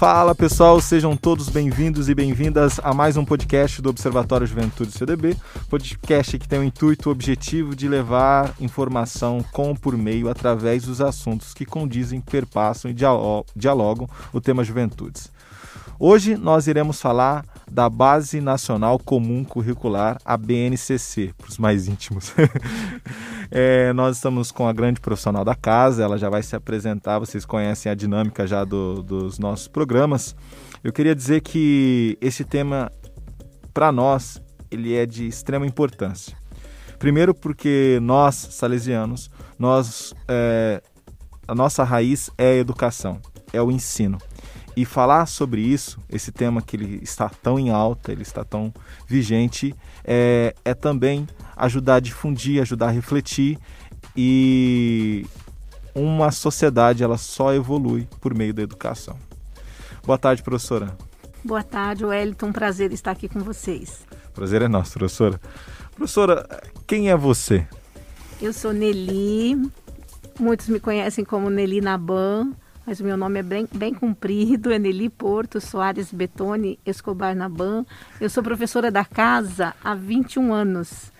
Fala pessoal, sejam todos bem-vindos e bem-vindas a mais um podcast do Observatório Juventude CDB, podcast que tem o intuito o objetivo de levar informação com por meio através dos assuntos que condizem, perpassam e dialogam o tema juventudes. Hoje nós iremos falar da Base Nacional Comum Curricular, a BNCC, para os mais íntimos. é, nós estamos com a grande profissional da casa, ela já vai se apresentar, vocês conhecem a dinâmica já do, dos nossos programas. Eu queria dizer que esse tema, para nós, ele é de extrema importância. Primeiro porque nós, salesianos, nós, é, a nossa raiz é a educação, é o ensino. E falar sobre isso, esse tema que ele está tão em alta, ele está tão vigente, é, é também ajudar a difundir, ajudar a refletir e uma sociedade ela só evolui por meio da educação. Boa tarde, professora. Boa tarde, Wellington. Um prazer estar aqui com vocês. Prazer é nosso, professora. Professora, quem é você? Eu sou Nelly. Muitos me conhecem como Nelly Naban mas o meu nome é bem, bem comprido, Eneli Porto Soares Betone Escobar Naban. Eu sou professora da casa há 21 anos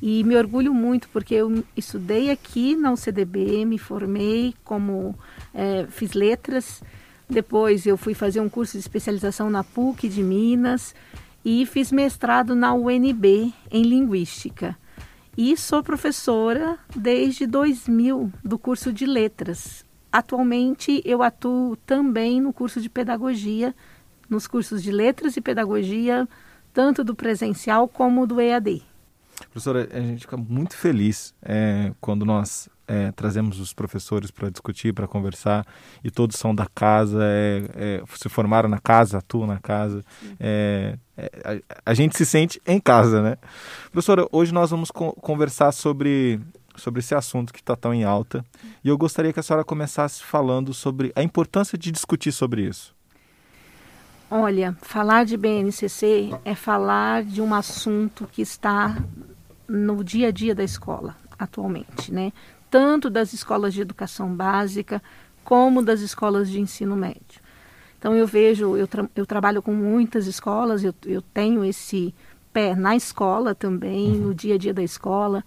e me orgulho muito porque eu estudei aqui na UCDB, me formei como é, fiz letras, depois eu fui fazer um curso de especialização na PUC de Minas e fiz mestrado na UNB em Linguística. E sou professora desde 2000 do curso de letras. Atualmente eu atuo também no curso de pedagogia, nos cursos de letras e pedagogia, tanto do presencial como do EAD. Professora, a gente fica muito feliz é, quando nós é, trazemos os professores para discutir, para conversar, e todos são da casa, é, é se formaram na casa, atuam na casa. É, é, a, a, gente se sente em casa, né? Professora, hoje nós vamos co conversar sobre sobre esse assunto que está tão em alta. E eu gostaria que a senhora começasse falando sobre a importância de discutir sobre isso. Olha, falar de BNCC é falar de um assunto que está no dia a dia da escola atualmente, né? Tanto das escolas de educação básica como das escolas de ensino médio. Então eu vejo, eu, tra eu trabalho com muitas escolas, eu, eu tenho esse pé na escola também, uhum. no dia a dia da escola.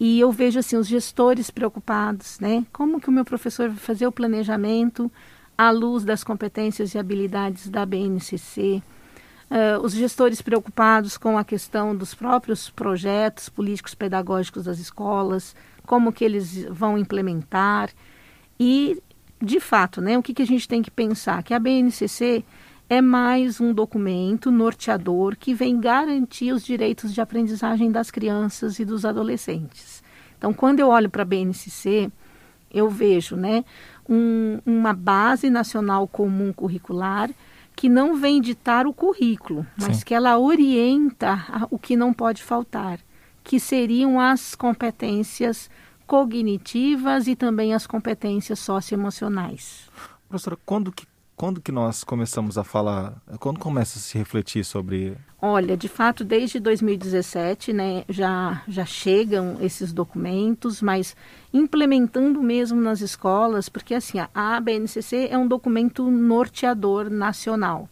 E eu vejo assim os gestores preocupados, né? Como que o meu professor vai fazer o planejamento à luz das competências e habilidades da BNCC? Uh, os gestores preocupados com a questão dos próprios projetos políticos pedagógicos das escolas, como que eles vão implementar e, de fato, né, o que, que a gente tem que pensar? Que a BNCC é mais um documento norteador que vem garantir os direitos de aprendizagem das crianças e dos adolescentes. Então, quando eu olho para a BNCC, eu vejo né, um, uma base nacional comum curricular que não vem ditar o currículo, mas Sim. que ela orienta o que não pode faltar, que seriam as competências cognitivas e também as competências socioemocionais. Professora, quando que quando que nós começamos a falar, quando começa a se refletir sobre... Olha, de fato, desde 2017, né, já, já chegam esses documentos, mas implementando mesmo nas escolas, porque assim, a BNCC é um documento norteador nacional.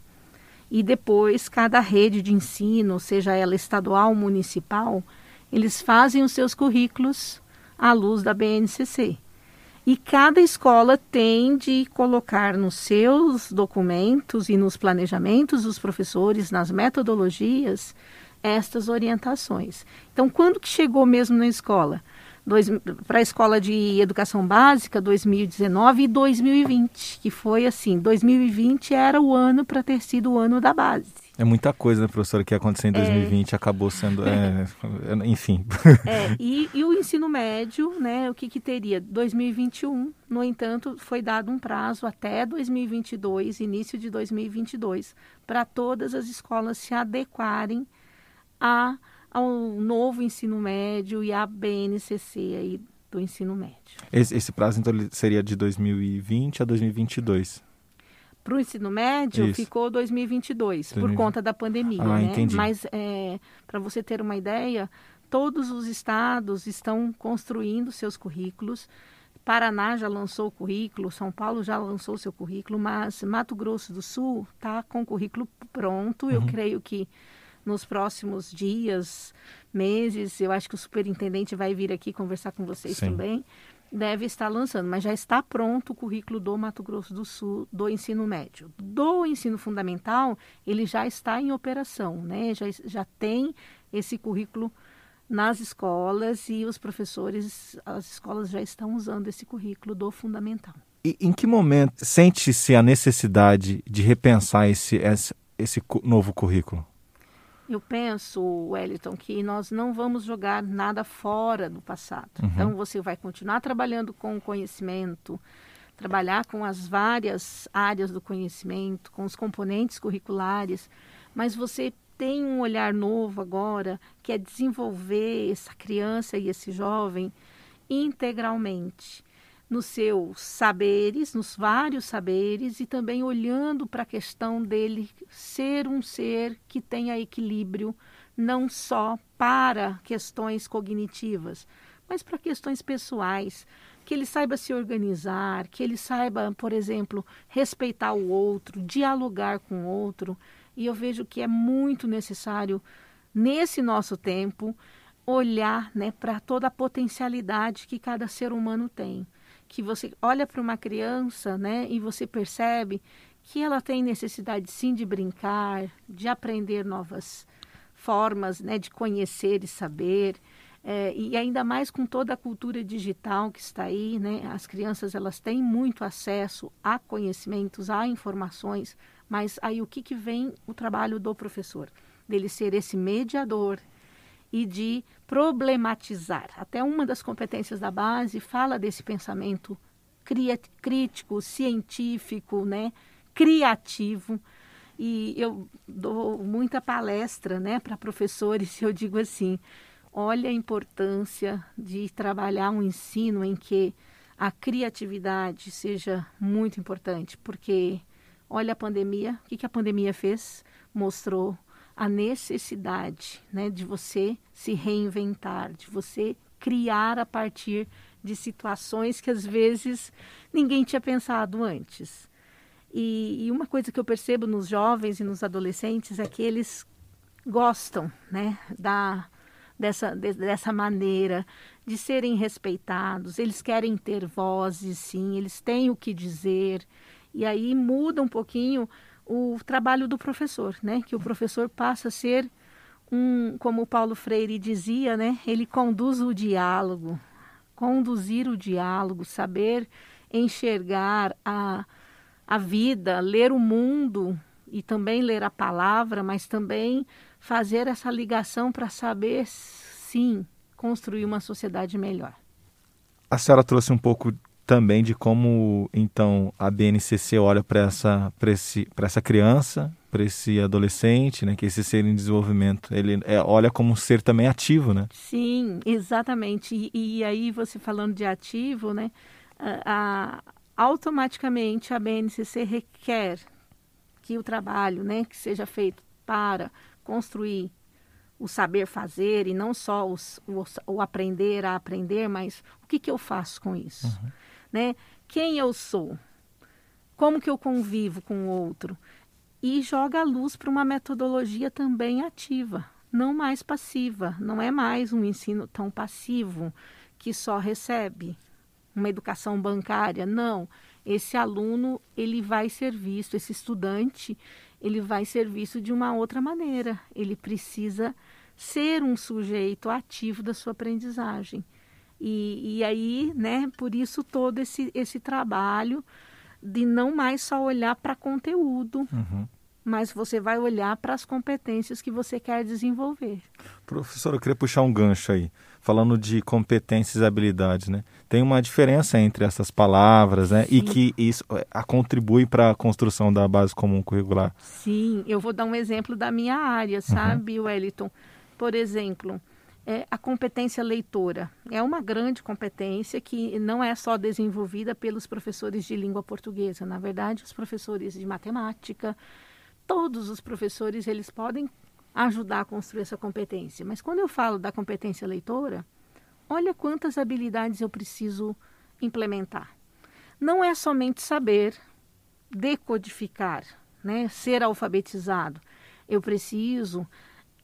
E depois, cada rede de ensino, seja ela estadual ou municipal, eles fazem os seus currículos à luz da BNCC. E cada escola tem de colocar nos seus documentos e nos planejamentos dos professores, nas metodologias, estas orientações. Então, quando que chegou mesmo na escola? Para a escola de educação básica, 2019 e 2020, que foi assim, 2020 era o ano para ter sido o ano da base. É muita coisa, né, professora, que aconteceu em 2020 é... acabou sendo. É, enfim. É, e, e, o ensino médio, né? O que, que teria? 2021, no entanto, foi dado um prazo até 2022, início de 2022, para todas as escolas se adequarem a, ao novo ensino médio e à BNCC aí do ensino médio. Esse, esse prazo, então, seria de 2020 a 2022? Para o ensino médio Isso. ficou 2022 por conta da pandemia, ah, né? Entendi. Mas é, para você ter uma ideia, todos os estados estão construindo seus currículos Paraná já lançou o currículo, São Paulo já lançou seu currículo, mas Mato Grosso do Sul está com o currículo pronto. Uhum. Eu creio que nos próximos dias, meses, eu acho que o superintendente vai vir aqui conversar com vocês Sim. também deve estar lançando, mas já está pronto o currículo do Mato Grosso do Sul do ensino médio. Do ensino fundamental, ele já está em operação, né? Já, já tem esse currículo nas escolas e os professores, as escolas já estão usando esse currículo do fundamental. E em que momento sente-se a necessidade de repensar esse, esse, esse novo currículo? Eu penso, Wellington, que nós não vamos jogar nada fora do passado. Uhum. Então, você vai continuar trabalhando com o conhecimento, trabalhar com as várias áreas do conhecimento, com os componentes curriculares, mas você tem um olhar novo agora, que é desenvolver essa criança e esse jovem integralmente nos seus saberes, nos vários saberes, e também olhando para a questão dele ser um ser que tenha equilíbrio, não só para questões cognitivas, mas para questões pessoais, que ele saiba se organizar, que ele saiba, por exemplo, respeitar o outro, dialogar com o outro. E eu vejo que é muito necessário, nesse nosso tempo, olhar né, para toda a potencialidade que cada ser humano tem que você olha para uma criança, né, e você percebe que ela tem necessidade sim de brincar, de aprender novas formas, né, de conhecer e saber. É, e ainda mais com toda a cultura digital que está aí, né, as crianças elas têm muito acesso a conhecimentos, a informações, mas aí o que, que vem o trabalho do professor? Dele ser esse mediador, e de problematizar. Até uma das competências da base fala desse pensamento crítico, científico, né, criativo. E eu dou muita palestra né, para professores e eu digo assim: olha a importância de trabalhar um ensino em que a criatividade seja muito importante, porque olha a pandemia, o que, que a pandemia fez? Mostrou a necessidade né, de você se reinventar, de você criar a partir de situações que às vezes ninguém tinha pensado antes. E, e, uma coisa que eu percebo nos jovens e nos adolescentes é que eles gostam né, da, dessa, de, dessa maneira de serem respeitados, eles querem ter vozes, sim, eles têm o que dizer. E aí muda um pouquinho o trabalho do professor, né? Que o professor passa a ser um, como Paulo Freire dizia, né? Ele conduz o diálogo, conduzir o diálogo, saber enxergar a, a vida, ler o mundo e também ler a palavra, mas também fazer essa ligação para saber, sim, construir uma sociedade melhor. A senhora trouxe um pouco também de como então a BNCC olha para essa para essa criança, para esse adolescente, né, que esse ser em desenvolvimento, ele é, olha como um ser também ativo, né? Sim, exatamente. E, e aí você falando de ativo, né, a, a, automaticamente a BNCC requer que o trabalho, né, que seja feito para construir o saber fazer e não só os, o, o aprender a aprender, mas o que, que eu faço com isso? Uhum né? Quem eu sou? Como que eu convivo com o outro? E joga a luz para uma metodologia também ativa, não mais passiva. Não é mais um ensino tão passivo que só recebe uma educação bancária. Não, esse aluno ele vai ser visto, esse estudante ele vai ser visto de uma outra maneira. Ele precisa ser um sujeito ativo da sua aprendizagem. E, e aí, né, por isso todo esse, esse trabalho de não mais só olhar para conteúdo, uhum. mas você vai olhar para as competências que você quer desenvolver. Professor, eu queria puxar um gancho aí, falando de competências e habilidades, né? Tem uma diferença entre essas palavras, né? Sim. E que isso a, contribui para a construção da base comum curricular. Sim, eu vou dar um exemplo da minha área, sabe, uhum. Wellington? Por exemplo, é a competência leitora. É uma grande competência que não é só desenvolvida pelos professores de língua portuguesa. Na verdade, os professores de matemática, todos os professores, eles podem ajudar a construir essa competência. Mas quando eu falo da competência leitora, olha quantas habilidades eu preciso implementar. Não é somente saber decodificar, né, ser alfabetizado. Eu preciso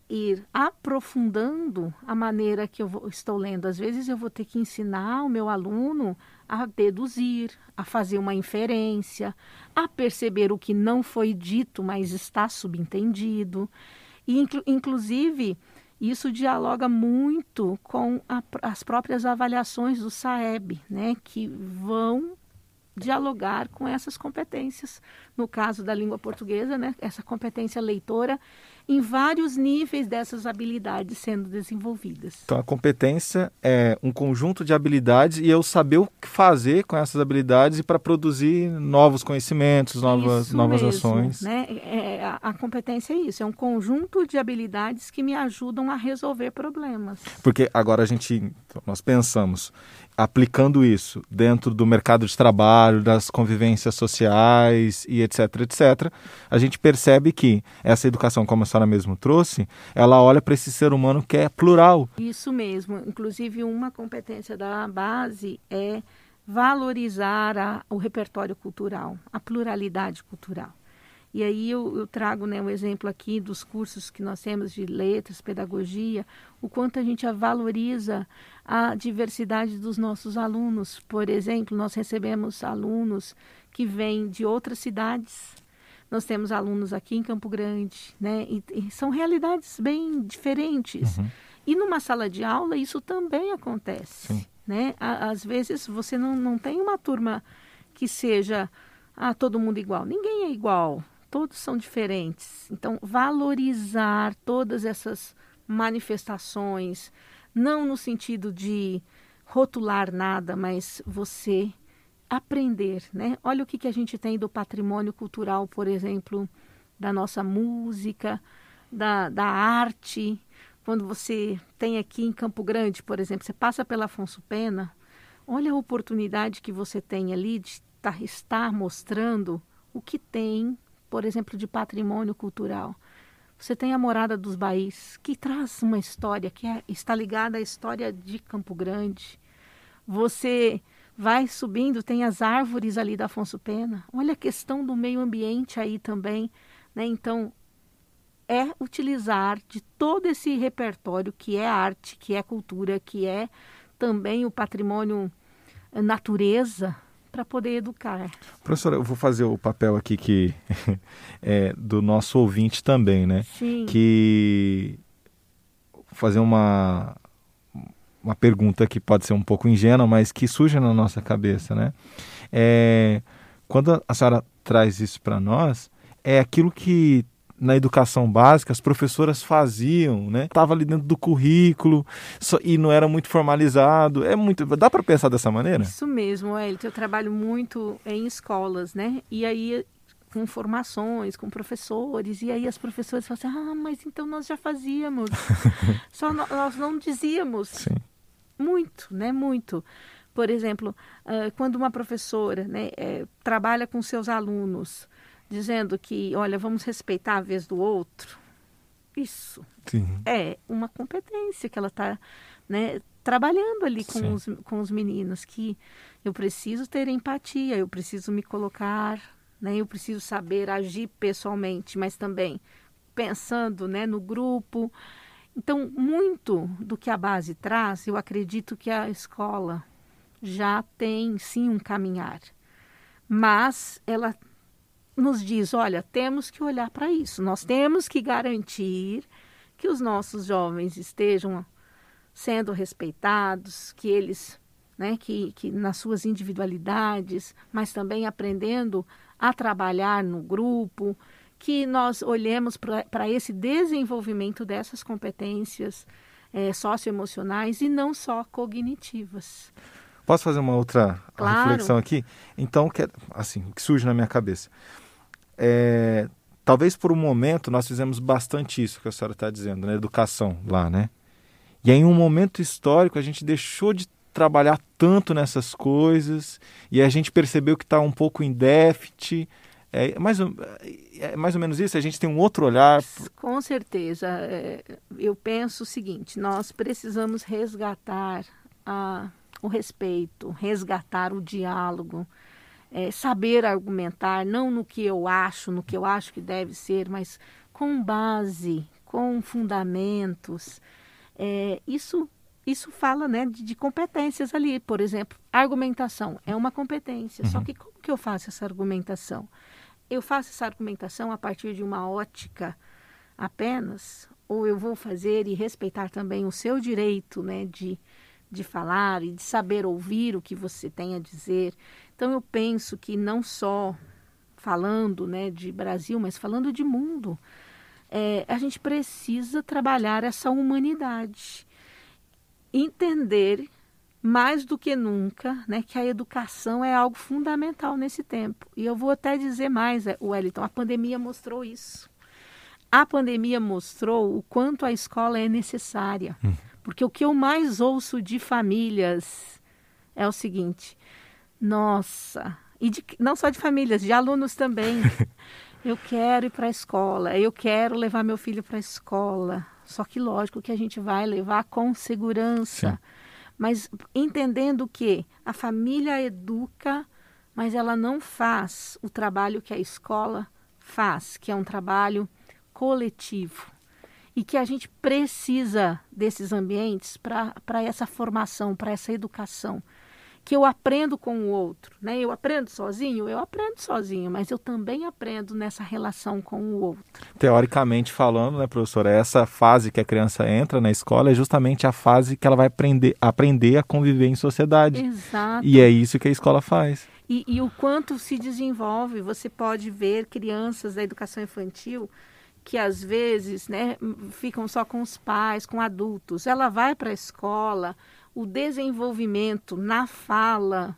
ir aprofundando a maneira que eu vou, estou lendo. Às vezes eu vou ter que ensinar o meu aluno a deduzir, a fazer uma inferência, a perceber o que não foi dito, mas está subentendido. E, inclu inclusive, isso dialoga muito com a, as próprias avaliações do SAEB, né, que vão dialogar com essas competências. No caso da língua portuguesa, né, essa competência leitora em vários níveis dessas habilidades sendo desenvolvidas. Então, a competência é um conjunto de habilidades e eu saber o que fazer com essas habilidades e para produzir novos conhecimentos, novas, isso novas mesmo, ações. Né? É, a, a competência é isso, é um conjunto de habilidades que me ajudam a resolver problemas. Porque agora a gente, nós pensamos, aplicando isso dentro do mercado de trabalho, das convivências sociais e etc, etc, a gente percebe que essa educação, como a senhora mesmo trouxe, ela olha para esse ser humano que é plural. Isso mesmo. Inclusive, uma competência da base é valorizar a, o repertório cultural, a pluralidade cultural. E aí eu, eu trago né, um exemplo aqui dos cursos que nós temos de letras, pedagogia, o quanto a gente valoriza a diversidade dos nossos alunos. Por exemplo, nós recebemos alunos que vêm de outras cidades. Nós temos alunos aqui em Campo Grande, né? E, e são realidades bem diferentes. Uhum. E numa sala de aula isso também acontece, Sim. né? Às vezes você não, não tem uma turma que seja ah, todo mundo igual. Ninguém é igual, todos são diferentes. Então, valorizar todas essas manifestações, não no sentido de rotular nada, mas você aprender, né? Olha o que, que a gente tem do patrimônio cultural, por exemplo, da nossa música, da, da arte. Quando você tem aqui em Campo Grande, por exemplo, você passa pela Afonso Pena, olha a oportunidade que você tem ali de estar, estar mostrando o que tem por exemplo, de patrimônio cultural. Você tem a Morada dos Baís, que traz uma história que é, está ligada à história de Campo Grande. Você vai subindo, tem as árvores ali da Afonso Pena. Olha a questão do meio ambiente aí também. Né? Então, é utilizar de todo esse repertório que é arte, que é cultura, que é também o patrimônio eh, natureza, para poder educar. Professora, eu vou fazer o papel aqui que é do nosso ouvinte também, né? Sim. Que fazer uma uma pergunta que pode ser um pouco ingênua, mas que surge na nossa cabeça, né? É, quando a senhora traz isso para nós, é aquilo que na educação básica as professoras faziam, né? Tava ali dentro do currículo só, e não era muito formalizado. É muito, dá para pensar dessa maneira? Isso mesmo, Elton. Eu trabalho muito em escolas, né? E aí com formações, com professores, e aí as professoras falam assim, ah, mas então nós já fazíamos, só nós não dizíamos. Sim. Muito, né? Muito. Por exemplo, uh, quando uma professora né, é, trabalha com seus alunos, dizendo que, olha, vamos respeitar a vez do outro. Isso Sim. é uma competência que ela está né, trabalhando ali com os, com os meninos, que eu preciso ter empatia, eu preciso me colocar, né, eu preciso saber agir pessoalmente, mas também pensando né, no grupo. Então, muito do que a base traz, eu acredito que a escola já tem sim um caminhar, mas ela nos diz: olha, temos que olhar para isso, nós temos que garantir que os nossos jovens estejam sendo respeitados, que eles, né, que, que nas suas individualidades, mas também aprendendo a trabalhar no grupo, que nós olhemos para esse desenvolvimento dessas competências é, socioemocionais e não só cognitivas. Posso fazer uma outra claro. reflexão aqui? Então, que, assim, o que surge na minha cabeça é, talvez por um momento nós fizemos bastante isso que a senhora está dizendo, na né? educação lá, né? E aí, em um momento histórico, a gente deixou de trabalhar tanto nessas coisas e a gente percebeu que está um pouco em déficit. É mais, é mais ou menos isso? A gente tem um outro olhar? Com certeza. É, eu penso o seguinte: nós precisamos resgatar a o respeito, resgatar o diálogo, é, saber argumentar, não no que eu acho, no que eu acho que deve ser, mas com base, com fundamentos. É, isso isso fala né, de, de, competências ali. Por exemplo, argumentação é uma competência. Uhum. Só que como que eu faço essa argumentação? Eu faço essa argumentação a partir de uma ótica apenas, ou eu vou fazer e respeitar também o seu direito né, de, de falar e de saber ouvir o que você tem a dizer. Então eu penso que não só falando né, de Brasil, mas falando de mundo, é, a gente precisa trabalhar essa humanidade entender mais do que nunca né, que a educação é algo fundamental nesse tempo. E eu vou até dizer mais, é, Wellington, a pandemia mostrou isso. A pandemia mostrou o quanto a escola é necessária. Hum. Porque o que eu mais ouço de famílias é o seguinte: nossa, e de, não só de famílias, de alunos também. eu quero ir para a escola, eu quero levar meu filho para a escola. Só que lógico que a gente vai levar com segurança. Sim. Mas entendendo que a família educa, mas ela não faz o trabalho que a escola faz, que é um trabalho coletivo. E que a gente precisa desses ambientes para essa formação, para essa educação que eu aprendo com o outro, né? Eu aprendo sozinho, eu aprendo sozinho, mas eu também aprendo nessa relação com o outro. Teoricamente falando, né, professora, essa fase que a criança entra na escola é justamente a fase que ela vai aprender, aprender a conviver em sociedade. Exato. E é isso que a escola faz. E, e o quanto se desenvolve, você pode ver crianças da educação infantil que às vezes né, ficam só com os pais, com adultos. Ela vai para a escola, o desenvolvimento na fala,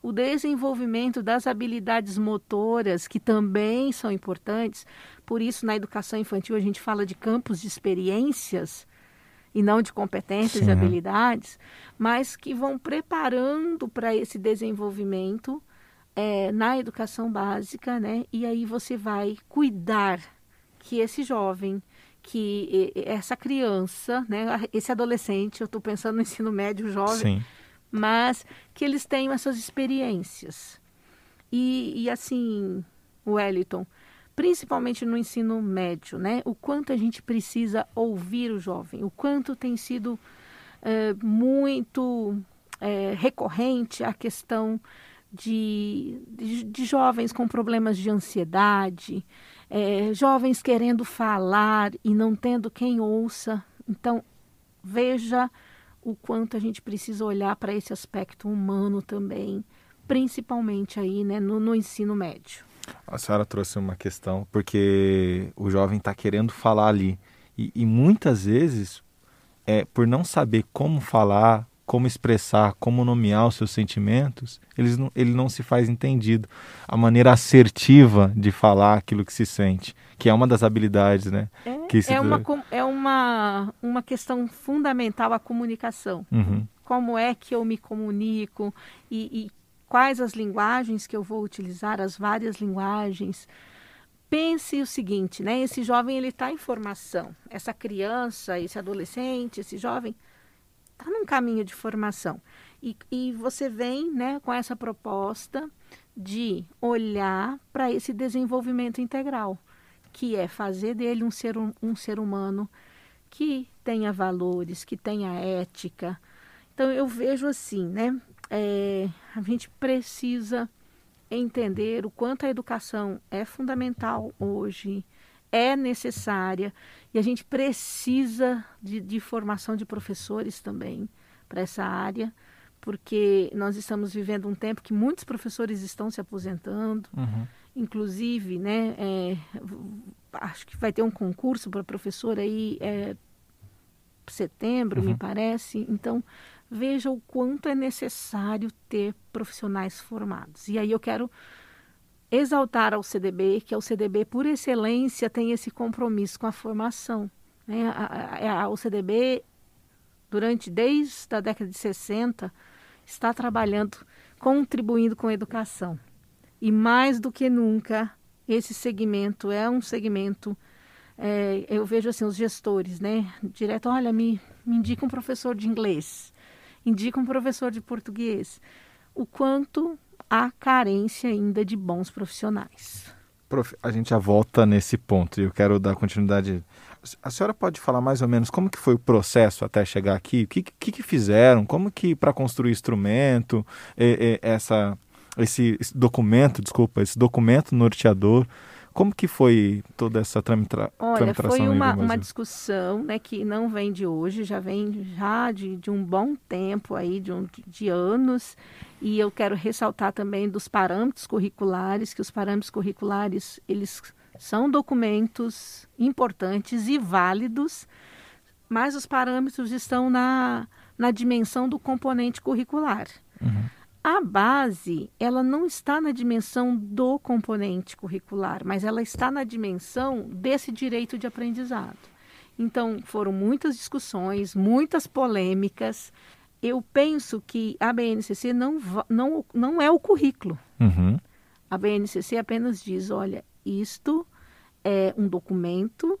o desenvolvimento das habilidades motoras, que também são importantes. Por isso, na educação infantil, a gente fala de campos de experiências e não de competências Sim. e habilidades, mas que vão preparando para esse desenvolvimento é, na educação básica, né? E aí você vai cuidar que esse jovem que essa criança, né, esse adolescente, eu estou pensando no ensino médio jovem, Sim. mas que eles tenham essas experiências. E, e assim, Wellington, principalmente no ensino médio, né, o quanto a gente precisa ouvir o jovem, o quanto tem sido é, muito é, recorrente a questão de, de, de jovens com problemas de ansiedade, é, jovens querendo falar e não tendo quem ouça. Então, veja o quanto a gente precisa olhar para esse aspecto humano também, principalmente aí né, no, no ensino médio. A senhora trouxe uma questão, porque o jovem está querendo falar ali. E, e, muitas vezes, é, por não saber como falar, como expressar, como nomear os seus sentimentos, eles não, ele não se faz entendido. A maneira assertiva de falar aquilo que se sente, que é uma das habilidades, né? É, que se... é, uma, é uma, uma questão fundamental a comunicação. Uhum. Como é que eu me comunico e, e quais as linguagens que eu vou utilizar, as várias linguagens pense o seguinte, né? Esse jovem ele está em formação. Essa criança, esse adolescente, esse jovem está num caminho de formação. E, e você vem né, com essa proposta de olhar para esse desenvolvimento integral, que é fazer dele um ser, um, ser humano que tenha valores, que tenha ética. Então eu vejo assim, né? É, a gente precisa entender o quanto a educação é fundamental hoje, é necessária e a gente precisa de, de formação de professores também para essa área, porque nós estamos vivendo um tempo que muitos professores estão se aposentando, uhum. inclusive, né, é, acho que vai ter um concurso para professor aí é, setembro, uhum. me parece. Então, veja o quanto é necessário ter profissionais formados. E aí eu quero exaltar ao CDB, que é o CDB por excelência tem esse compromisso com a formação. Né? A, a, a, o CDB, durante desde a década de 60, está trabalhando, contribuindo com a educação. E mais do que nunca, esse segmento é um segmento, é, eu vejo assim, os gestores, né? Direto, olha, me, me indica um professor de inglês indica um professor de português. O quanto há carência ainda de bons profissionais. Prof, a gente já volta nesse ponto e eu quero dar continuidade. A senhora pode falar mais ou menos como que foi o processo até chegar aqui? O que, que, que fizeram? Como que para construir instrumento, e, e, essa, esse, esse documento, desculpa, esse documento norteador, como que foi toda essa tramitra Olha, tramitação? Foi uma, uma discussão né, que não vem de hoje, já vem já de, de um bom tempo aí, de, um, de anos. E eu quero ressaltar também dos parâmetros curriculares, que os parâmetros curriculares, eles são documentos importantes e válidos, mas os parâmetros estão na, na dimensão do componente curricular. Uhum. A base, ela não está na dimensão do componente curricular, mas ela está na dimensão desse direito de aprendizado. Então, foram muitas discussões, muitas polêmicas. Eu penso que a BNCC não, não, não é o currículo. Uhum. A BNCC apenas diz: olha, isto é um documento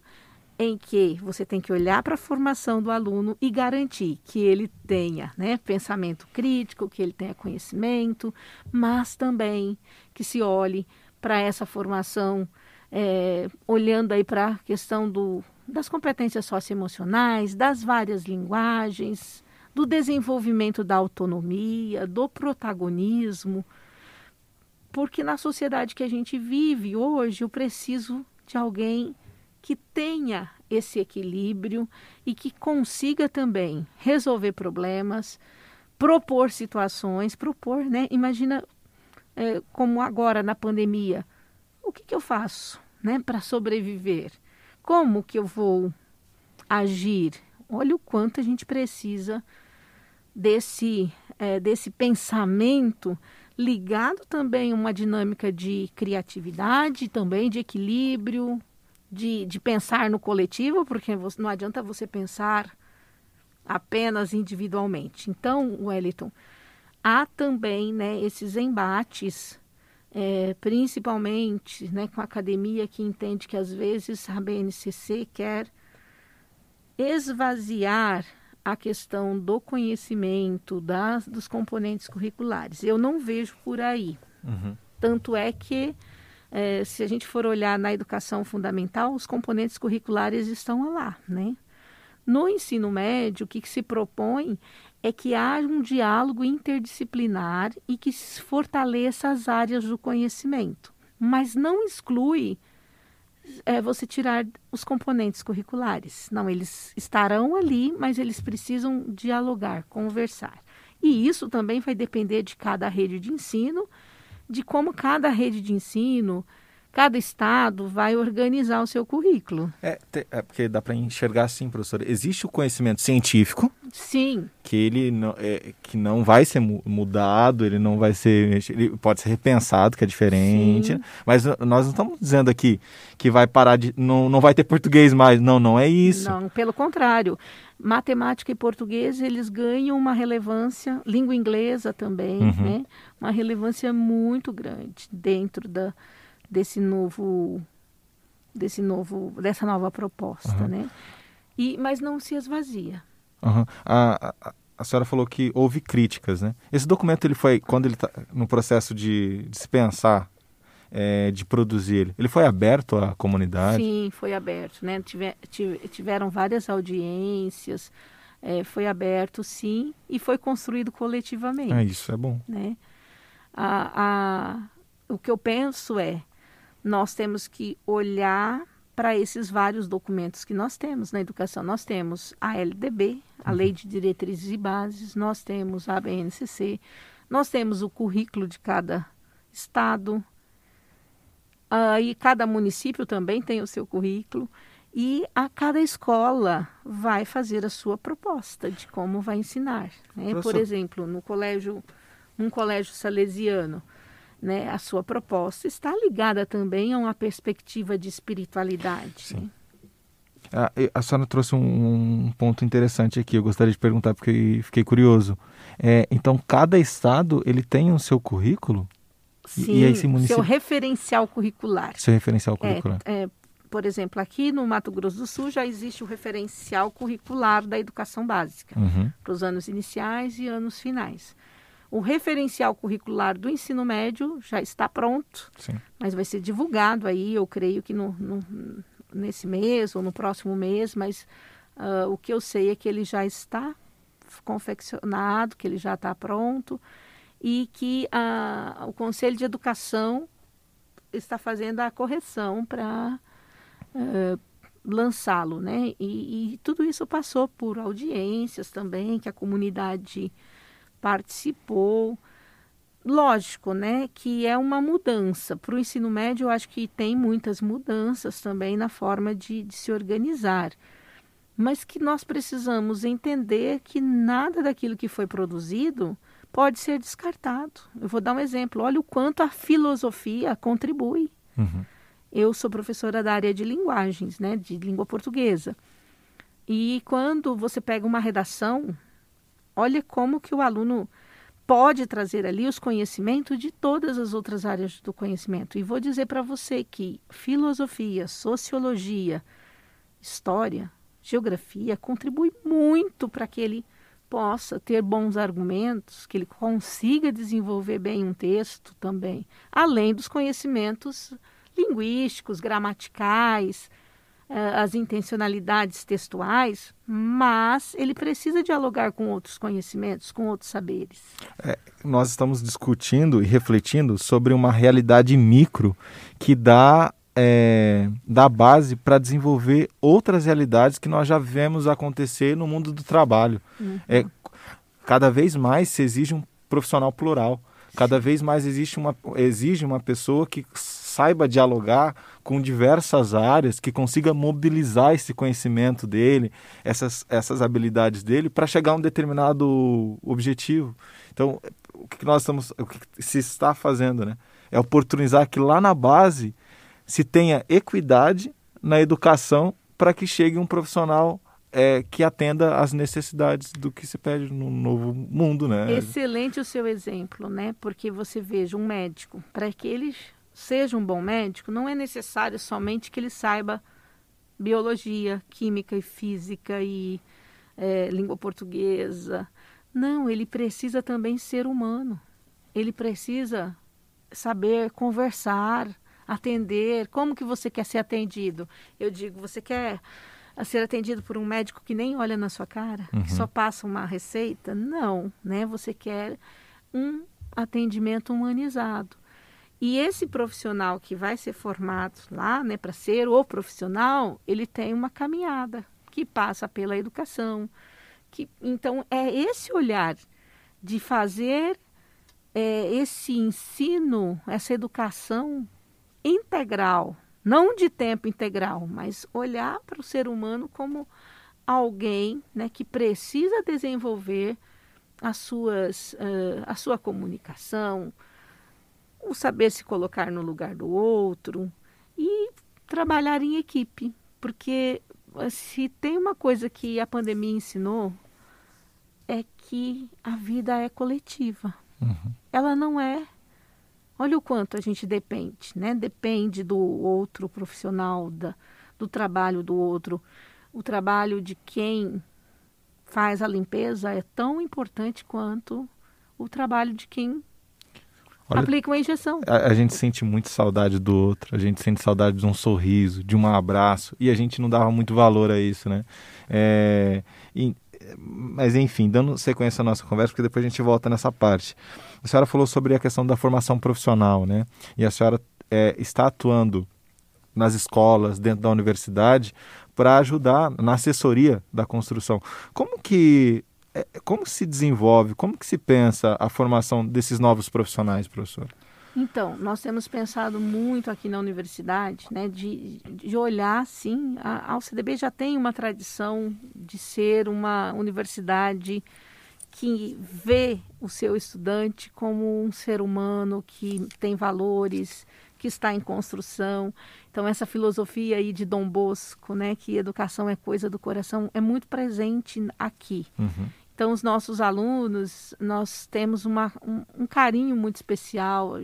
em que você tem que olhar para a formação do aluno e garantir que ele tenha né, pensamento crítico, que ele tenha conhecimento, mas também que se olhe para essa formação é, olhando aí para a questão do, das competências socioemocionais, das várias linguagens, do desenvolvimento da autonomia, do protagonismo, porque na sociedade que a gente vive hoje eu preciso de alguém que tenha esse equilíbrio e que consiga também resolver problemas, propor situações, propor, né? Imagina é, como agora na pandemia, o que, que eu faço, né, para sobreviver? Como que eu vou agir? Olha o quanto a gente precisa desse é, desse pensamento ligado também a uma dinâmica de criatividade, também de equilíbrio, de, de pensar no coletivo, porque não adianta você pensar apenas individualmente. Então, Wellington, há também né, esses embates, é, principalmente né, com a academia que entende que às vezes a BNCC quer esvaziar a questão do conhecimento das, dos componentes curriculares. Eu não vejo por aí. Uhum. Tanto é que é, se a gente for olhar na educação fundamental, os componentes curriculares estão lá, né? No ensino médio, o que, que se propõe é que haja um diálogo interdisciplinar e que se fortaleça as áreas do conhecimento, mas não exclui é, você tirar os componentes curriculares. Não, eles estarão ali, mas eles precisam dialogar, conversar. E isso também vai depender de cada rede de ensino de como cada rede de ensino, cada estado vai organizar o seu currículo. É, é porque dá para enxergar assim, professor. Existe o conhecimento científico. Sim. Que ele não, é, que não vai ser mudado, ele não vai ser. Ele pode ser repensado, que é diferente. Sim. Mas nós não estamos dizendo aqui que vai parar de. Não, não vai ter português mais. Não, não é isso. Não, pelo contrário matemática e português eles ganham uma relevância, língua inglesa também, uhum. né? Uma relevância muito grande dentro da, desse novo, desse novo, dessa nova proposta, uhum. né? E, mas não se esvazia. Uhum. A, a, a, senhora falou que houve críticas, né? Esse documento ele foi quando ele está no processo de, de se pensar é, de produzir ele. Ele foi aberto à comunidade? Sim, foi aberto. Né? Tiver, tiveram várias audiências, é, foi aberto sim, e foi construído coletivamente. É, isso é bom. Né? A, a, o que eu penso é, nós temos que olhar para esses vários documentos que nós temos na educação. Nós temos a LDB, a uhum. Lei de Diretrizes e Bases, nós temos a BNCC, nós temos o currículo de cada estado, E cada município também tem o seu currículo. E a cada escola vai fazer a sua proposta de como vai ensinar. Né? Por exemplo, no colégio, um colégio salesiano, né, a sua proposta está ligada também a uma perspectiva de espiritualidade. Né? A, a senhora trouxe um, um, ponto interessante aqui. Eu gostaria de perguntar porque fiquei curioso. É, então, cada estado ele tem o seu currículo? Sim, e, esse município... seu referencial curricular. Seu referencial curricular. É, é, por exemplo, aqui no Mato Grosso do Sul já existe o referencial curricular da educação básica Uhum. para os anos iniciais e anos finais. O referencial curricular do ensino médio já está pronto, Sim. mas vai ser divulgado aí, eu creio que no, no- nesse mês ou no próximo mês, mas ah, o que eu sei é que ele já está confeccionado, que ele já está pronto e que ah, o Conselho de Educação está fazendo a correção para eh, lançá-lo, né? E, e tudo isso passou por audiências também, que a comunidade participou. Lógico, né, que é uma mudança. Para o ensino médio, eu acho que tem muitas mudanças também na forma de, de se organizar. Mas que nós precisamos entender que nada daquilo que foi produzido pode ser descartado. Eu vou dar um exemplo. Olha o quanto a filosofia contribui. Uhum. Eu sou professora da área de linguagens, né, de língua portuguesa. E quando você pega uma redação, olha como que o aluno pode trazer ali os conhecimentos de todas as outras áreas do conhecimento. E vou dizer para você que filosofia, sociologia, história, geografia contribui muito para que ele possa ter bons argumentos, que ele consiga desenvolver bem um texto também, além dos conhecimentos linguísticos, gramaticais, eh, as intencionalidades textuais, mas ele precisa dialogar com outros conhecimentos, com outros saberes. Nós estamos discutindo e refletindo sobre uma realidade micro que dá, é, dá base para desenvolver outras realidades que nós já vemos acontecer no mundo do trabalho. É, cada vez mais se exige um profissional plural. Cada vez mais existe uma, exige uma pessoa que saiba dialogar com diversas áreas, que consiga mobilizar esse conhecimento dele, essas, essas habilidades dele, para chegar a um determinado objetivo. Então, o que nós estamos, o que se está fazendo, né? É oportunizar que lá na base se tenha equidade na educação para que chegue um profissional é, que atenda às necessidades do que se pede no novo mundo, né? Excelente o seu exemplo, né? Porque você veja um médico, para que ele seja um bom médico, não é necessário somente que ele saiba biologia, química e física e é, língua portuguesa. Não, ele precisa também ser humano. Ele precisa saber conversar, atender. Como que você quer ser atendido? Eu digo, você quer ser atendido por um médico que nem olha na sua cara, Uhum. que só passa uma receita? Não, né? Você quer um atendimento humanizado. E esse profissional que vai ser formado lá, né, para ser o profissional, ele tem uma caminhada que passa pela educação. Que, então, é esse olhar de fazer é, esse ensino, essa educação integral, não de tempo integral, mas olhar para o ser humano como alguém né, que precisa desenvolver as suas, uh, a sua comunicação, o saber se colocar no lugar do outro e trabalhar em equipe, porque se tem uma coisa que a pandemia ensinou é que a vida é coletiva. Uhum. Ela não é. Olha o quanto a gente depende, né? Depende do outro profissional, da, do trabalho do outro. O trabalho de quem faz a limpeza é tão importante quanto o trabalho de quem Olha, aplica uma injeção. A, a, gente sente muito saudade do outro, a gente sente saudade de um sorriso, de um abraço, e a gente não dava muito valor a isso, né? É, e, mas enfim, dando sequência à nossa conversa, porque depois a gente volta nessa parte. A senhora falou sobre a questão da formação profissional, né? E a senhora é, está atuando nas escolas, dentro da universidade, para ajudar na assessoria da construção. Como que como se desenvolve, como que se pensa a formação desses novos profissionais, professor? Então, nós temos pensado muito aqui na universidade, né, de, de olhar, sim, a, a UCDB já tem uma tradição de ser uma universidade que vê o seu estudante como um ser humano que tem valores, que está em construção. Então, essa filosofia aí de Dom Bosco, né, que educação é coisa do coração, é muito presente aqui. Uhum. Então, os nossos alunos, nós temos uma, um, um carinho muito especial,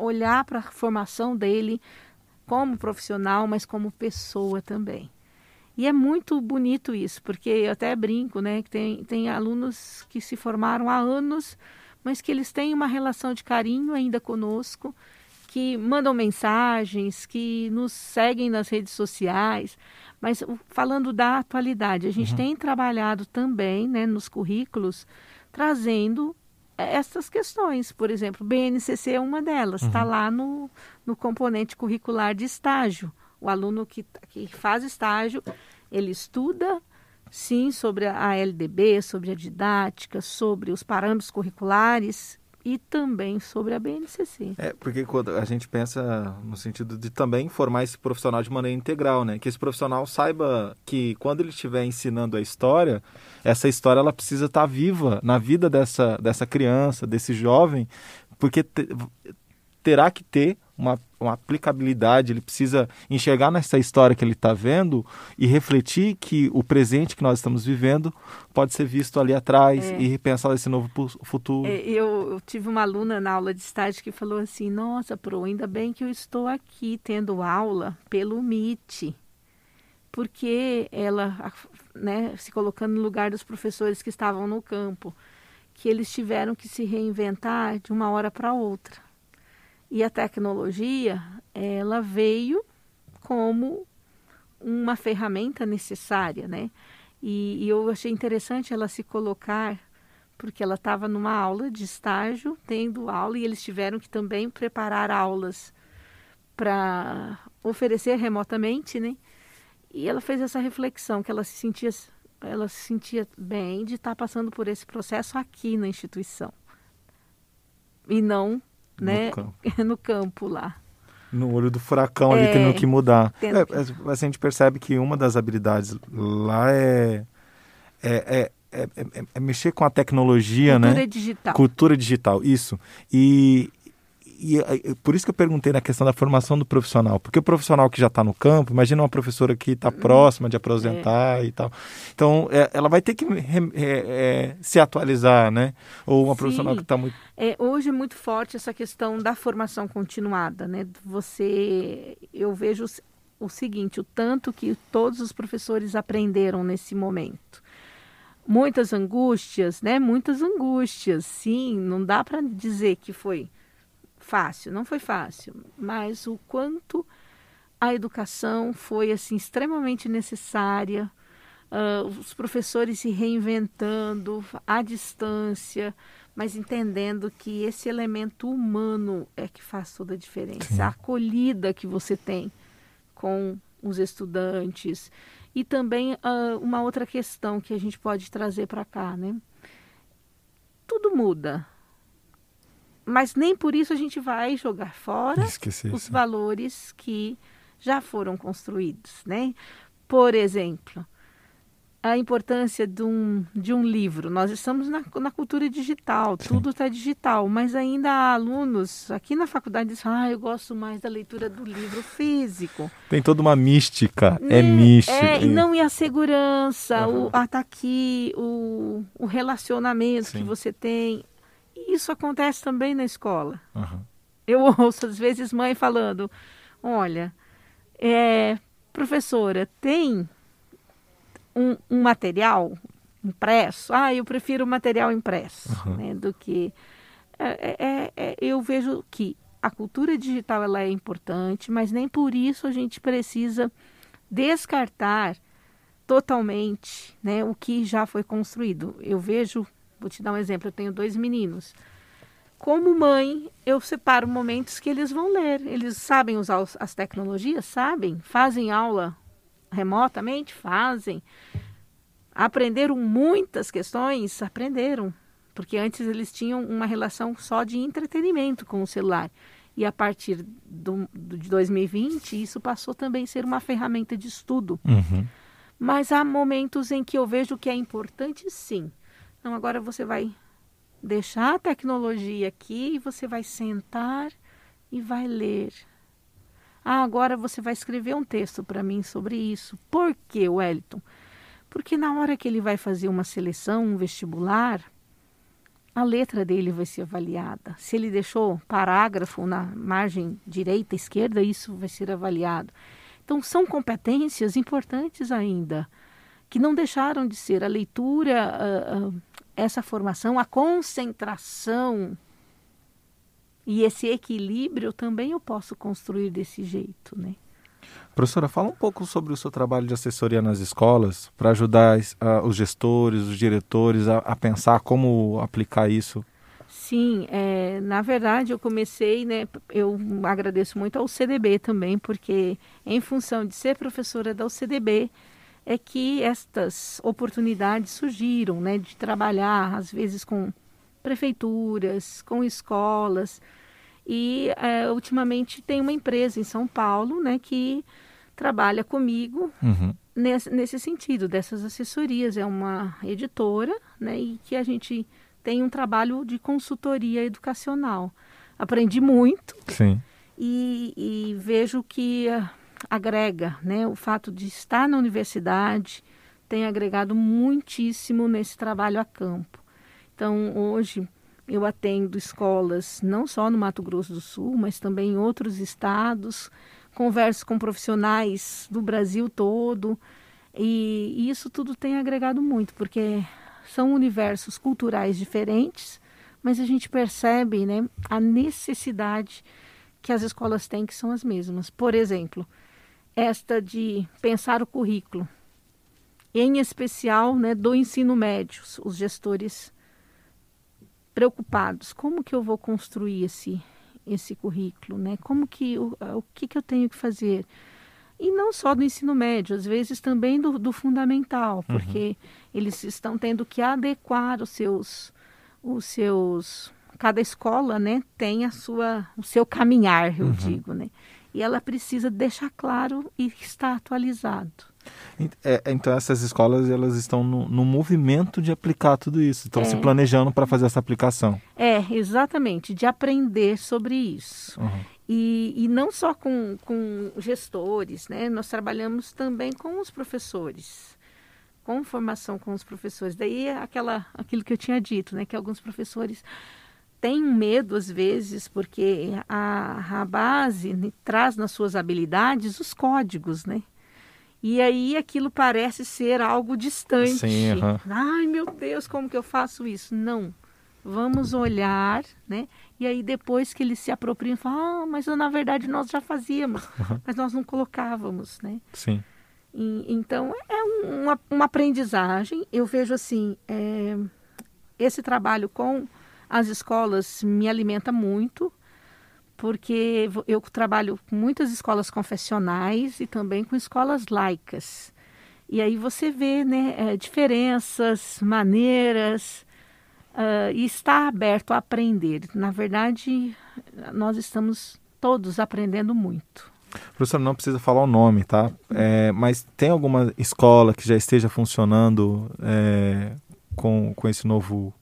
olhar para a formação dele como profissional, mas como pessoa também. E é muito bonito isso, porque eu até brinco, né, que tem, tem alunos que se formaram há anos, mas que eles têm uma relação de carinho ainda conosco, que mandam mensagens, que nos seguem nas redes sociais. Mas falando da atualidade, a gente uhum. tem trabalhado também né, nos currículos, trazendo essas questões. Por exemplo, BNCC é uma delas, está uhum. lá no, no componente curricular de estágio. O aluno que, que faz estágio, ele estuda, sim, sobre a LDB, sobre a didática, sobre os parâmetros curriculares e também sobre a BNCC. É, porque quando a gente pensa no sentido de também formar esse profissional de maneira integral, né? Que esse profissional saiba que quando ele estiver ensinando a história, essa história ela precisa estar viva na vida dessa, dessa criança, desse jovem, porque te, terá que ter uma, uma aplicabilidade, ele precisa enxergar nessa história que ele está vendo e refletir que o presente que nós estamos vivendo pode ser visto ali atrás é. e repensar esse novo futuro. É, eu, eu, tive uma aluna na aula de estágio que falou assim: Nossa, Pro, ainda bem que eu estou aqui tendo aula pelo MIT. Porque ela, né, se colocando no lugar dos professores que estavam no campo, que eles tiveram que se reinventar de uma hora para outra e a tecnologia, ela veio como uma ferramenta necessária, né? E, e eu achei interessante ela se colocar, porque ela estava numa aula de estágio, tendo aula, e eles tiveram que também preparar aulas para oferecer remotamente, né? E ela fez essa reflexão que ela se sentia ela se sentia bem de estar passando por esse processo aqui na instituição e não né? No campo, no campo lá. No olho do furacão é, ali tendo que mudar. Tendo... É, a gente percebe que uma das habilidades lá é, é, é, é mexer com a tecnologia, Cultura né? Cultura digital. Cultura digital, isso. E, e, e, por isso que eu perguntei na questão da formação do profissional, porque o profissional que já está no campo, imagina uma professora que está próxima de aposentar é. e tal, então é, ela vai ter que é, se atualizar, né? Ou uma Sim. profissional que está muito é, hoje é muito forte essa questão da formação continuada, né? Você, eu vejo o seguinte, o tanto que todos os professores aprenderam nesse momento muitas angústias, né? Muitas angústias, sim. Não dá para dizer que foi fácil, não foi fácil, mas o quanto a educação foi assim extremamente necessária, uh, os professores se reinventando à distância, mas entendendo que esse elemento humano é que faz toda a diferença, Sim. a acolhida que você tem com os estudantes e também uh, uma outra questão que a gente pode trazer para cá, né? Tudo muda, mas nem por isso a gente vai jogar fora Esqueci os valores que já foram construídos, né? Por exemplo, a importância de um, de um livro. Nós estamos na, na cultura digital, Sim. tudo está digital, mas ainda há alunos aqui na faculdade que dizem, ah, eu gosto mais da leitura do livro físico. Tem toda uma mística, é né? é mística. É, e não e a segurança, uhum. o, a, tá aqui, o, o relacionamento Sim. que você tem, isso acontece também na escola. Uhum. Eu ouço às vezes mãe falando: olha, é, professora, tem um, um, material impresso? Ah, eu prefiro o material impresso uhum. né, do que. É, é, é, é, eu vejo que a cultura digital ela é importante, mas nem por isso a gente precisa descartar totalmente né, o que já foi construído. Eu vejo Vou te dar um exemplo: eu tenho dois meninos. Como mãe, eu separo momentos que eles vão ler. Eles sabem usar as tecnologias? Sabem. Fazem aula remotamente? Fazem. Aprenderam muitas questões? Aprenderam. Porque antes eles tinham uma relação só de entretenimento com o celular. E a partir do, do de 2020, isso passou também a ser uma ferramenta de estudo. Uhum. Mas há momentos em que eu vejo que é importante, sim, então agora você vai deixar a tecnologia aqui e você vai sentar e vai ler. Ah, agora você vai escrever um texto para mim sobre isso. Por que, Wellington? Porque na hora que ele vai fazer uma seleção, um vestibular, a letra dele vai ser avaliada. Se ele deixou parágrafo na margem direita, esquerda, isso vai ser avaliado. Então, são competências importantes ainda, que não deixaram de ser a leitura, uh, uh, essa formação, a concentração e esse equilíbrio também eu posso construir desse jeito, né? Professora, fala um pouco sobre o seu trabalho de assessoria nas escolas para ajudar uh, os gestores, os diretores a, a, pensar como aplicar isso. Sim, é, na verdade eu comecei, né, eu agradeço muito ao CDB também, porque em função de ser professora da UCDB é que estas oportunidades surgiram, né, de trabalhar às vezes com prefeituras, com escolas, e é, ultimamente tem uma empresa em São Paulo, né, que trabalha comigo uhum. nesse, nesse sentido, dessas assessorias. É uma editora, né, e que a gente tem um trabalho de consultoria educacional. Aprendi muito. Sim. E, e vejo que agrega, né, o fato de estar na universidade tem agregado muitíssimo nesse trabalho a campo. Então, hoje eu atendo escolas não só no Mato Grosso do Sul, mas também em outros estados. Converso com profissionais do Brasil todo. E, isso tudo tem agregado muito, porque são universos culturais diferentes, mas a gente percebe né, a necessidade que as escolas têm, que são as mesmas. Por exemplo, esta de pensar o currículo, em especial né, do ensino médio, os gestores preocupados. Como que eu vou construir esse esse currículo, né? Como que o, o que que eu tenho que fazer? E não só do ensino médio, às vezes também do, do fundamental, uhum. porque uhum. eles estão tendo que adequar os seus os seus cada escola, né, tem a sua o seu caminhar, eu uhum. digo, né? E ela precisa deixar claro e estar atualizado. É, então essas escolas elas estão no, no, movimento de aplicar tudo isso, estão é. se planejando para fazer essa aplicação. É, exatamente, de aprender sobre isso. Uhum. E, e não só com, com gestores, né? Nós trabalhamos também com os professores, com formação com os professores. Daí é aquela, aquilo que eu tinha dito, né? Que alguns professores têm medo às vezes porque a, a base né, traz nas suas habilidades os códigos, né? E aí aquilo parece ser algo distante. Sim, uhum. Ai, meu Deus, como que eu faço isso? Não. Vamos olhar, né? E aí depois que eles se apropriam, falam, ah, mas na verdade nós já fazíamos, uhum. mas nós não colocávamos, né? Sim. E, então é uma, uma aprendizagem. Eu vejo assim, é, esse trabalho com as escolas me alimenta muito porque eu trabalho com muitas escolas confessionais e também com escolas laicas. E aí você vê né, é, diferenças, maneiras, uh, e está aberto a aprender. Na verdade, nós estamos todos aprendendo muito. Professor, não precisa falar o nome, tá? É, mas tem alguma escola que já esteja funcionando é, com, com, esse novo,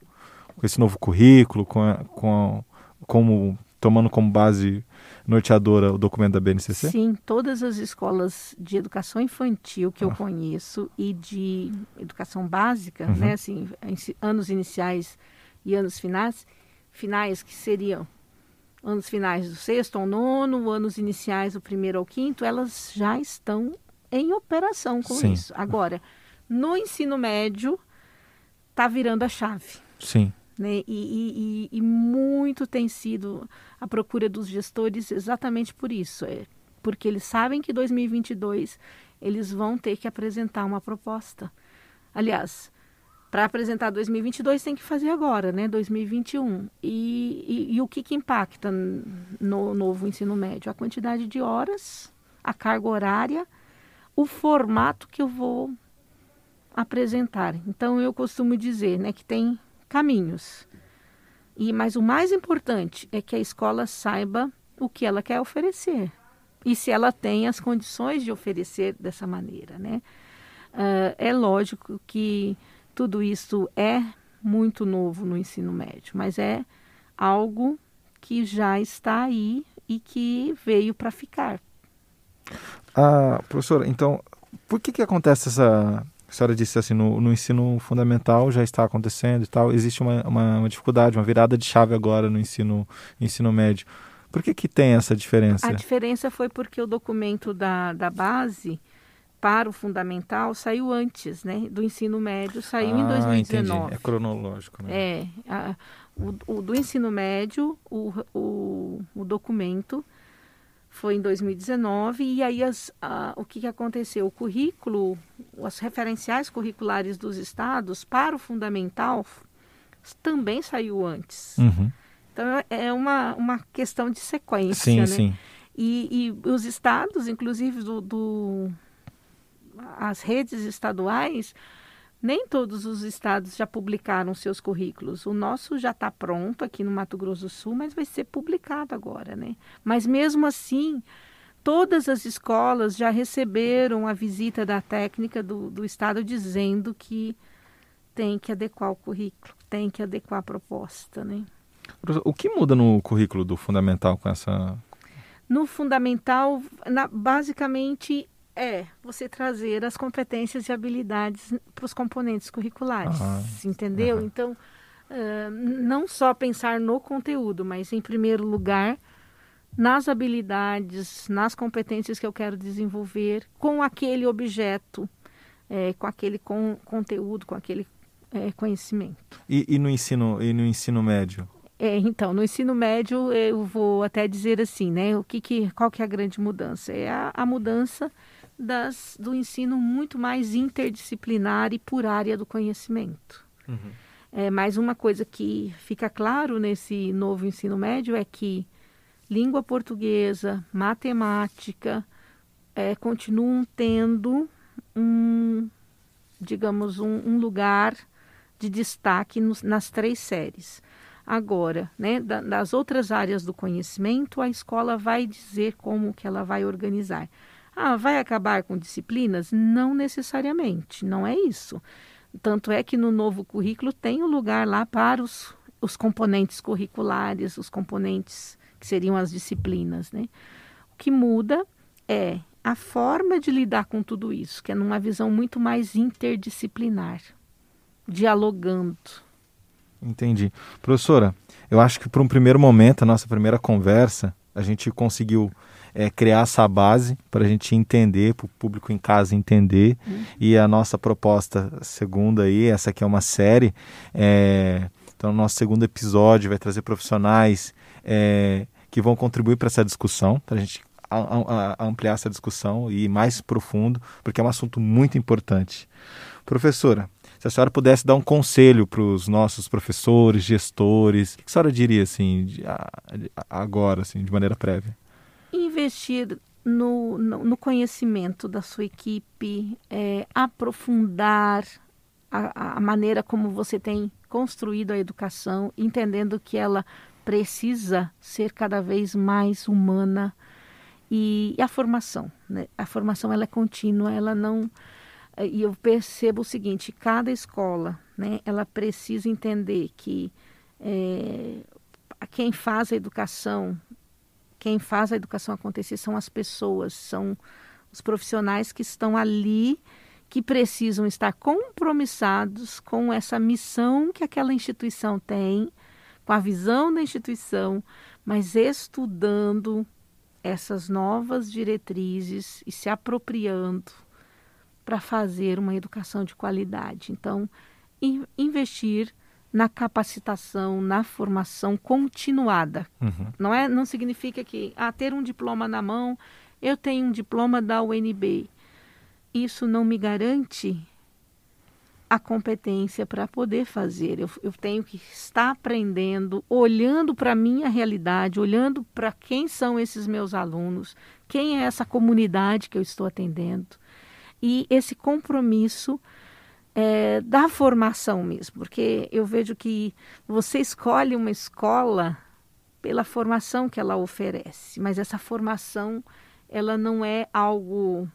com esse novo currículo, com, a, com a, como tomando como base norteadora o documento da BNCC? Sim, todas as escolas de educação infantil que ah. eu conheço e de educação básica, uhum. né, assim, anos iniciais e anos finais, finais que seriam anos finais do sexto ao nono, anos iniciais do primeiro ao quinto, elas já estão em operação com Sim. isso. Agora, no ensino médio, está virando a chave. Sim. Né? E, e, e, muito tem sido a procura dos gestores exatamente por isso, é porque eles sabem que 2022 eles vão ter que apresentar uma proposta. Aliás, para apresentar 2022 tem que fazer agora, né? 2021. E, e, o que, que impacta no novo ensino médio? A quantidade de horas, a carga horária, o formato que eu vou apresentar. Então eu costumo dizer, né, que tem caminhos. E mas o mais importante é que a escola saiba o que ela quer oferecer e se ela tem as condições de oferecer dessa maneira, né? Uh, é lógico que tudo isso é muito novo no ensino médio, mas é algo que já está aí e que veio para ficar. Ah, professora, então, por que que acontece essa A senhora disse assim, no, no ensino fundamental já está acontecendo e tal, existe uma, uma, uma, dificuldade, uma virada de chave agora no ensino, ensino médio. Por que, que tem essa diferença? A diferença foi porque o documento da, da base para o fundamental saiu antes, né? Do ensino médio, saiu ah, em 2019. Entendi. É cronológico, né? É. A, o, o, do ensino médio, o, o, o documento foi em 2019 e aí as, a, o que, que aconteceu? O currículo, as referenciais curriculares dos estados para o fundamental também saiu antes. Uhum. Então é uma, uma questão de sequência, sim, né? Sim. E, e os estados, inclusive do, do, as redes estaduais, nem todos os estados já publicaram seus currículos. O nosso já está pronto aqui no Mato Grosso do Sul, mas vai ser publicado agora, né? Mas mesmo assim, todas as escolas já receberam a visita da técnica do, do estado dizendo que tem que adequar o currículo, tem que adequar a proposta, né? O que muda no currículo do fundamental com essa? No fundamental, na, basicamente é você trazer as competências e habilidades para os componentes curriculares, ah, entendeu? Uhum. Então, uh, não só pensar no conteúdo, mas em primeiro lugar nas habilidades, nas competências que eu quero desenvolver com aquele objeto, é, com aquele com, conteúdo, com aquele é, conhecimento. E, e, no ensino e no ensino médio? É, então, no ensino médio eu vou até dizer assim, né? O que, que qual que é a grande mudança? É a, a mudança das, do ensino muito mais interdisciplinar e por área do conhecimento. Uhum. É, mais uma coisa que fica claro nesse novo ensino médio é que língua portuguesa, matemática, é, continuam tendo um, digamos, um, um lugar de destaque nos, nas três séries. Agora, né, da, das outras áreas do conhecimento, a escola vai dizer como que ela vai organizar. Ah, vai acabar com disciplinas? Não necessariamente, não é isso. Tanto é que no novo currículo tem o um lugar lá para os, os componentes curriculares, os componentes que seriam as disciplinas. Né? O que muda é a forma de lidar com tudo isso, que é numa visão muito mais interdisciplinar, dialogando. Entendi. Professora, eu acho que para um primeiro momento, a nossa primeira conversa, a gente conseguiu é, criar essa base para a gente entender, para o público em casa entender. Uhum. E a nossa proposta segunda aí, essa aqui é uma série. É, então, o nosso segundo episódio vai trazer profissionais é, que vão contribuir para essa discussão, para a gente a, a, a ampliar essa discussão e ir mais profundo, porque é um assunto muito importante. Professora, se a senhora pudesse dar um conselho para os nossos professores, gestores, o que a senhora diria assim, agora, assim, de maneira prévia? Investir no, no, no conhecimento da sua equipe, é, aprofundar a, a maneira como você tem construído a educação, entendendo que ela precisa ser cada vez mais humana e, a formação, né? A formação ela é contínua, ela não e eu percebo o seguinte: cada escola, né? Ela precisa entender que é, quem faz a educação quem faz a educação acontecer são as pessoas, são os profissionais que estão ali, que precisam estar compromissados com essa missão que aquela instituição tem, com a visão da instituição, mas estudando essas novas diretrizes e se apropriando para fazer uma educação de qualidade. Então, investir na capacitação, na formação continuada. Uhum. Não é, não significa que ah, ter um diploma na mão, eu tenho um diploma da UNB. Isso não me garante a competência para poder fazer. Eu, eu, tenho que estar aprendendo, olhando para a minha realidade, olhando para quem são esses meus alunos, quem é essa comunidade que eu estou atendendo. E esse compromisso é, da formação mesmo, porque eu vejo que você escolhe uma escola pela formação que ela oferece, mas essa formação ela não é algo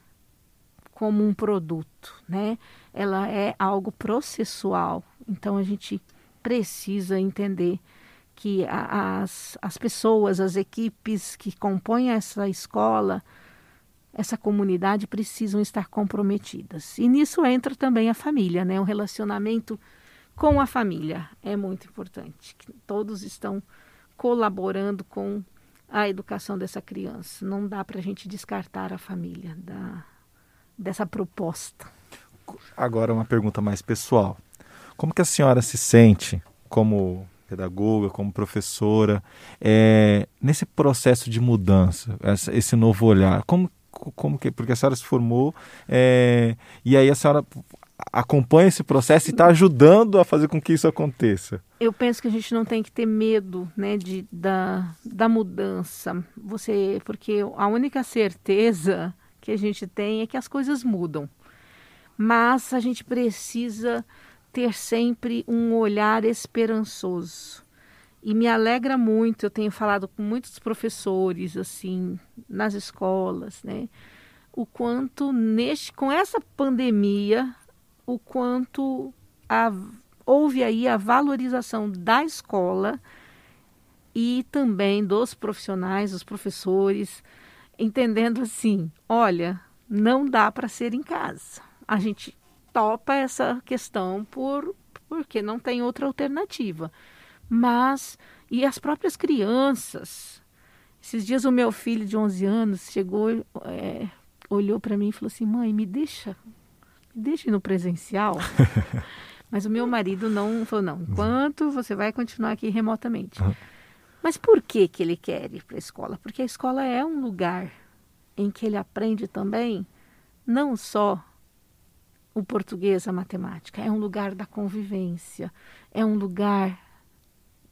como um produto, né? Ela é algo processual. Então a gente precisa entender que as, as pessoas, as equipes que compõem essa escola essa comunidade precisam estar comprometidas. E nisso entra também a família, né? O relacionamento com a família é muito importante. Todos estão colaborando com a educação dessa criança. Não dá para a gente descartar a família da, dessa proposta. Agora uma pergunta mais pessoal. Como que a senhora se sente como pedagoga, como professora, é, nesse processo de mudança, essa, esse novo olhar? Como, como que, porque a senhora se formou é, e aí a senhora acompanha esse processo e está ajudando a fazer com que isso aconteça. Eu penso que a gente não tem que ter medo, né, de, da, da mudança. Você, porque a única certeza que a gente tem é que as coisas mudam. Mas a gente precisa ter sempre um olhar esperançoso. E me alegra muito, eu tenho falado com muitos professores assim, nas escolas, né? O quanto neste com essa pandemia, o quanto a, houve aí a valorização da escola e também dos profissionais, dos professores, entendendo assim, olha, não dá para ser em casa. A gente topa essa questão por porque não tem outra alternativa. Mas e as próprias crianças. Esses dias o meu filho de 11 anos chegou, é, olhou para mim e falou assim: "Mãe, me deixa, me deixa no presencial". Mas o meu marido não falou não. Enquanto você vai continuar aqui remotamente. Mas por que que ele quer ir para a escola? Porque a escola é um lugar em que ele aprende também não só o português, a matemática. É um lugar da convivência, é um lugar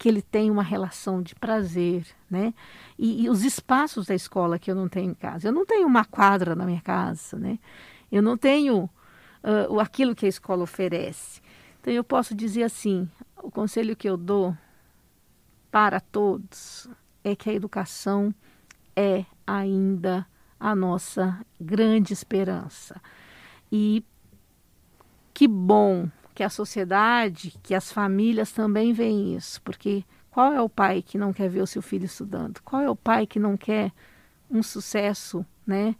que ele tem uma relação de prazer, né? E, e, os espaços da escola que eu não tenho em casa. Eu não tenho uma quadra na minha casa, né? Eu não tenho uh, aquilo que a escola oferece. Então eu posso dizer assim, o conselho que eu dou para todos é que a educação é ainda a nossa grande esperança. E que bom que a sociedade, que as famílias também veem isso, porque qual é o pai que não quer ver o seu filho estudando? Qual é o pai que não quer um sucesso, né?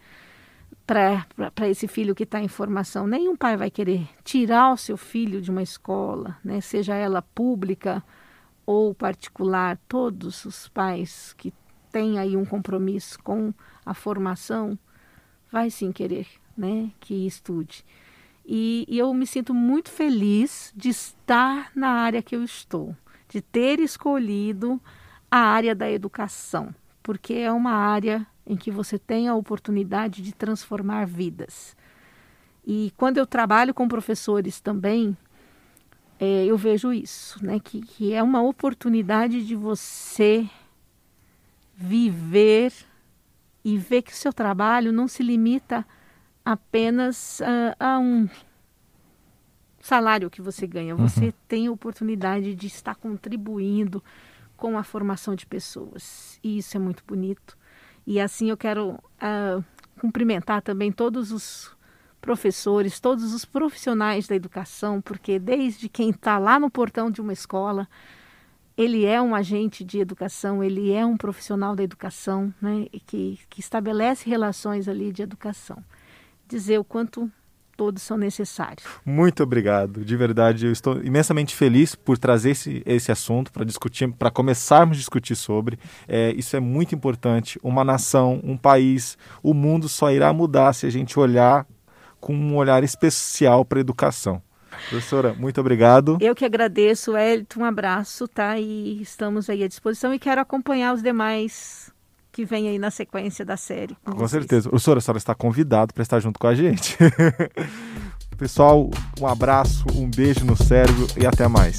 Para esse filho que está em formação. Nenhum pai vai querer tirar o seu filho de uma escola, né? seja ela pública ou particular. Todos os pais que têm aí um compromisso com a formação vai sim querer né? que estude. E, eu me sinto muito feliz de estar na área que eu estou, de ter escolhido a área da educação, porque é uma área em que você tem a oportunidade de transformar vidas. E quando eu trabalho com professores também, é, eu vejo isso, né? Que, que é uma oportunidade de você viver e ver que o seu trabalho não se limita apenas uh, a um salário que você ganha. Você uhum. tem a oportunidade de estar contribuindo com a formação de pessoas. E isso é muito bonito. E assim eu quero uh, cumprimentar também todos os professores, todos os profissionais da educação, porque desde quem está lá no portão de uma escola, ele é um agente de educação, ele é um profissional da educação, né, que, que estabelece relações ali de educação dizer o quanto todos são necessários. Muito obrigado, de verdade, eu estou imensamente feliz por trazer esse, esse assunto para discutir, para começarmos a discutir sobre. É, isso é muito importante. Uma nação, um país, o mundo só irá mudar se a gente olhar com um olhar especial para a educação. Professora, muito obrigado. Eu que agradeço, Elton, um abraço, tá? E estamos aí à disposição e quero acompanhar os demais que vem aí na sequência da série. Com, com certeza. O senhor, a senhora está convidado para estar junto com a gente. Pessoal, um abraço, um beijo no cérebro e até mais.